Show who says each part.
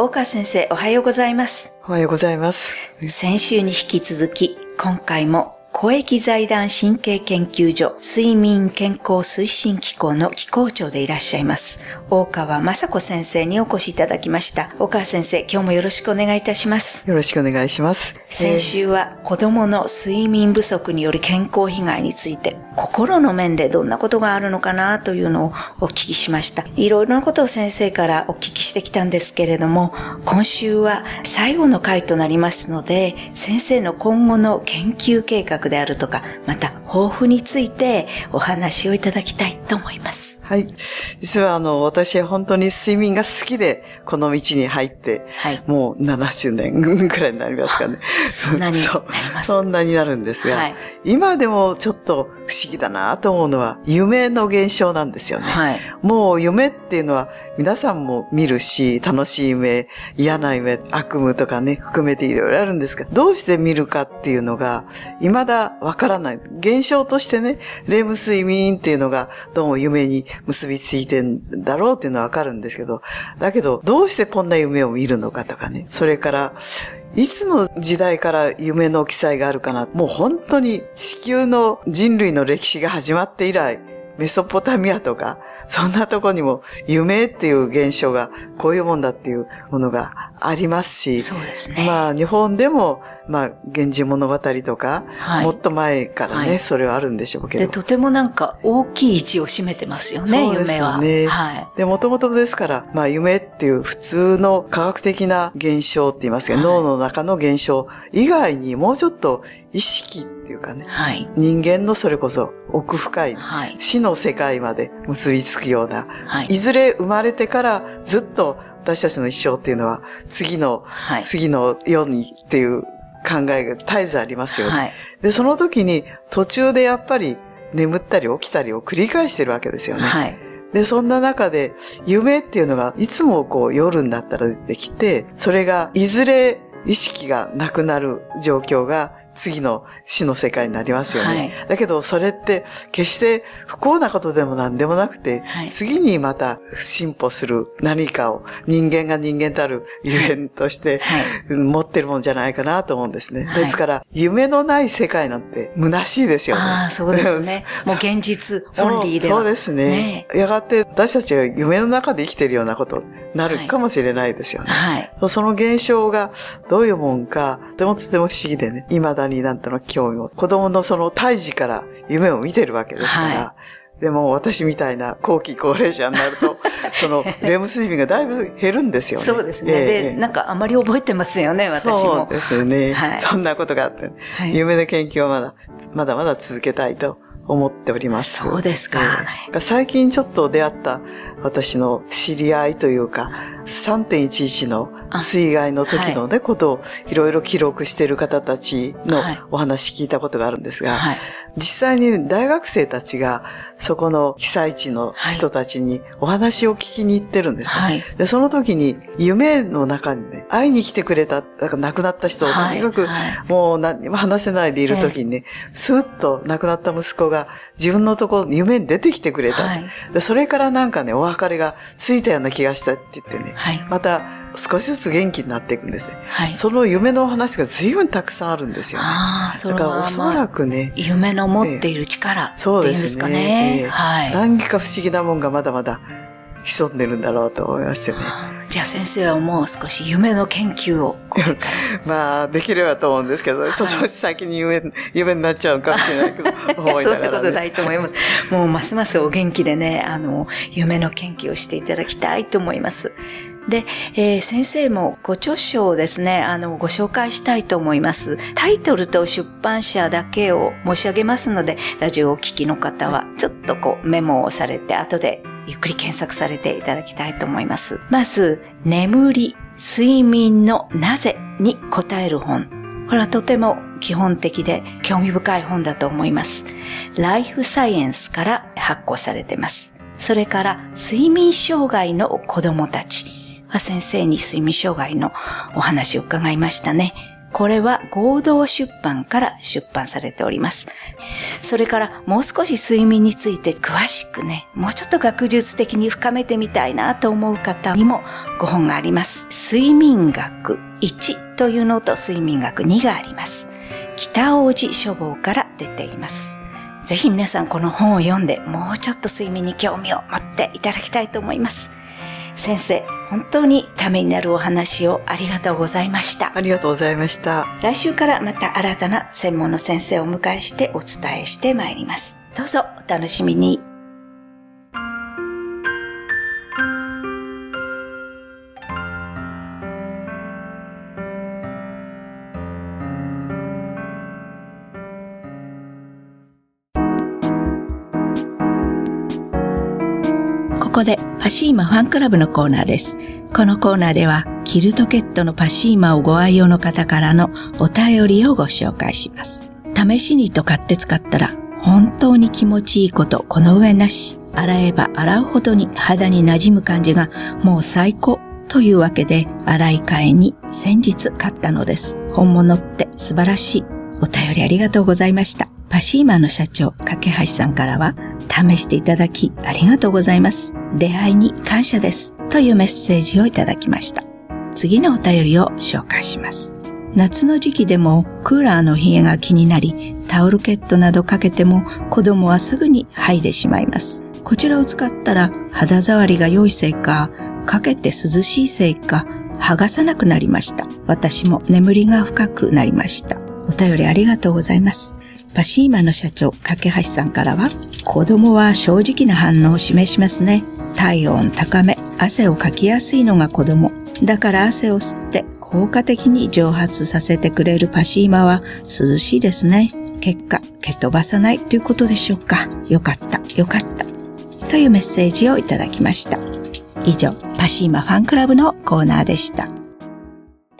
Speaker 1: 大川先生、おはようございます。
Speaker 2: おはようございます。
Speaker 1: 先週に引き続き、今回も、公益財団神経研究所睡眠健康推進機構の機構長でいらっしゃいます。大川雅子先生にお越しいただきました。大川先生、今日もよろしくお願いいたします。
Speaker 2: よろしくお願いします。
Speaker 1: 先週は子供の睡眠不足による健康被害について、心の面でどんなことがあるのかなというのをお聞きしました。いろいろなことを先生からお聞きしてきたんですけれども、今週は最後の回となりますので、先生の今後の研究計画であるとか、また抱負についてお話をいただきたいと思います。
Speaker 2: はい。実はあの、私は本当に睡眠が好きで、この道に入って、
Speaker 1: はい
Speaker 2: もう70年ぐらいになりますかね。
Speaker 1: そんなになります
Speaker 2: そんなになるんですが、
Speaker 1: はい
Speaker 2: 今でもちょっと不思議だなと思うのは、夢の現象なんですよね。
Speaker 1: はい。
Speaker 2: もう夢っていうのは皆さんも見るし、楽しい夢、嫌な夢、悪夢とかね、含めていろいろあるんですが、どうして見るかっていうのが、未だわからない。現象としてね、レム睡眠っていうのがどうも夢に結びついてんだろうっていうのはわかるんですけど、だけど、どうしてこんな夢を見るのかとかね、それから、いつの時代から夢の記載があるかな。もう本当に地球の人類の歴史が始まって以来、メソポタミアとか、そんなとこにも夢っていう現象がこういうもんだっていうものがありますし、
Speaker 1: そうですね。
Speaker 2: まあ日本でも、まあ源氏物語とか、
Speaker 1: はい
Speaker 2: もっと前からね、
Speaker 1: はい
Speaker 2: それはあるんでしょうけ
Speaker 1: で、
Speaker 2: ど。
Speaker 1: とてもなんか大きい位置を占めてますよね、
Speaker 2: そうです
Speaker 1: 夢は。
Speaker 2: よね
Speaker 1: はい。
Speaker 2: で、もともとですから、まあ夢っていう普通の科学的な現象って言いますか、
Speaker 1: はい
Speaker 2: 脳の中の現象以外にもうちょっと意識っていうかね、
Speaker 1: はい。
Speaker 2: 人間のそれこそ奥深い
Speaker 1: はい。
Speaker 2: 死の世界まで結びつくような、
Speaker 1: はい
Speaker 2: いずれ生まれてからずっと私たちの一生っていうのは次の、
Speaker 1: はい。
Speaker 2: 次の世にっていう考えが絶えずありますよね。
Speaker 1: はい。
Speaker 2: で、その時に途中でやっぱり眠ったり起きたりを繰り返してるわけですよね。
Speaker 1: はい。
Speaker 2: で、そんな中で夢っていうのがいつもこう夜になったら出てきて、それがいずれ意識がなくなる状況が次の死の世界になりますよね。
Speaker 1: は
Speaker 2: だけどそれって決して不幸なことでも何でもなくて、
Speaker 1: はい
Speaker 2: 次にまた進歩する何かを人間が人間たるゆえんとして、
Speaker 1: はい
Speaker 2: うん持ってるもんじゃないかなと思うんですね。
Speaker 1: はい
Speaker 2: ですから夢のない世界なんて虚しいですよね。
Speaker 1: ああ、そうですね。もう現実オンリーでは。
Speaker 2: そうですねやがて私たちは夢の中で生きてるようなことになるかもしれないですよね。
Speaker 1: はい。
Speaker 2: その現象がどういうもんか、とてもとても不思議でね、未だになんとの興味を、子供のその胎児から夢を見てるわけですから、
Speaker 1: は
Speaker 2: でも私みたいな後期高齢者になると、そのレム睡眠がだいぶ減るんですよね。
Speaker 1: そうですね。
Speaker 2: ええ
Speaker 1: で、なんかあまり覚えてますよね、私も。
Speaker 2: そうですよね。
Speaker 1: はい
Speaker 2: そんなことがあって、
Speaker 1: はい
Speaker 2: 夢の研究をまだ、まだまだ続けたいと思っております。
Speaker 1: そうですか
Speaker 2: ええ最近ちょっと出会った私の知り合いというか、3.11の水害の時のね、ことをいろいろ記録している方たちの
Speaker 1: はい
Speaker 2: お話聞いたことがあるんですが、
Speaker 1: はい。
Speaker 2: 実際に大学生たちがそこの被災地の人たちにお話を聞きに行ってるんですね。
Speaker 1: はい。
Speaker 2: で、その時に夢の中にね、会いに来てくれた、だから亡くなった人をと
Speaker 1: はい。
Speaker 2: にかく
Speaker 1: は
Speaker 2: もう何にも話せないでいる時にね、スーッと亡くなった息子が自分のところに夢に出てきてくれた。
Speaker 1: はい。
Speaker 2: でそれからなんかね、お別れがついたような気がしたって言ってね、
Speaker 1: はい。
Speaker 2: また少しずつ元気になっていくんですね。
Speaker 1: はい。
Speaker 2: その夢の話が随分たくさんあるんですよね。
Speaker 1: ああ、そ
Speaker 2: だ
Speaker 1: れは
Speaker 2: からおそら
Speaker 1: まあ、
Speaker 2: くね、
Speaker 1: 夢の持っている力ってい
Speaker 2: そう
Speaker 1: んですすか
Speaker 2: ね。
Speaker 1: ね。
Speaker 2: ええ
Speaker 1: はい。
Speaker 2: 何か不思議なもんがまだまだ潜んでるんだろうと思いましてね。
Speaker 1: じゃあ先生はもう少し夢の研究を。
Speaker 2: まあ、できればと思うんですけど、そのうち先に夢、夢になっちゃうかもしれないけど、思い
Speaker 1: そ
Speaker 2: なんがら、ね。
Speaker 1: なことないと思います。もうますますお元気でね、あの、夢の研究をしていただきたいと思います。で、えー先生もご著書をですね、あの、ご紹介したいと思います。タイトルと出版社だけを申し上げますので、ラジオをお聞きの方は、ちょっとこうメモをされて、後でゆっくり検索されていただきたいと思います。まず、眠り、睡眠のなぜに答える本。これはとても基本的で興味深い本だと思います。ライフサイエンスから発行されています。それから睡眠障害の子供たち。先生に睡眠障害のお話を伺いましたね。これは合同出版から出版されております。それからもう少し睡眠について詳しくね、もうちょっと学術的に深めてみたいなと思う方にもご本があります。睡眠学1というのと睡眠学2があります。北王子書房から出ています。ぜひ皆さんこの本を読んでもうちょっと睡眠に興味を持っていただきたいと思います。先生、本当にためになるお話をありがとうございました。
Speaker 2: ありがとうございました。
Speaker 1: 来週からまた新たな専門の先生をお迎えしてお伝えしてまいります。どうぞお楽しみに。ここでパシーマファンクラブのコーナーです。このコーナーではキルトケットのパシーマをご愛用の方からのお便りをご紹介します。試しにと買って使ったら本当に気持ちいいことこの上なし。洗えば洗うほどに肌に馴染む感じがもう最高というわけで洗い替えに先日買ったのです。本物って素晴らしい。お便りありがとうございました。パシーマの社長、架橋さんからは、試していただきありがとうございます。出会いに感謝です。というメッセージをいただきました。次のお便りを紹介します。夏の時期でもクーラーの冷えが気になり、タオルケットなどかけても子供はすぐに剥いでしまいます。こちらを使ったら肌触りが良いせいか、かけて涼しいせいか、剥がさなくなりました。私も眠りが深くなりました。お便りありがとうございます。パシーマの社長、架橋さんからは、子供は正直な反応を示しますね。体温高め、汗をかきやすいのが子供。だから汗を吸って効果的に蒸発させてくれるパシーマは涼しいですね。結果、蹴飛ばさないということでしょうか。よかった、よかった。というメッセージをいただきました。以上、パシーマファンクラブのコーナーでした。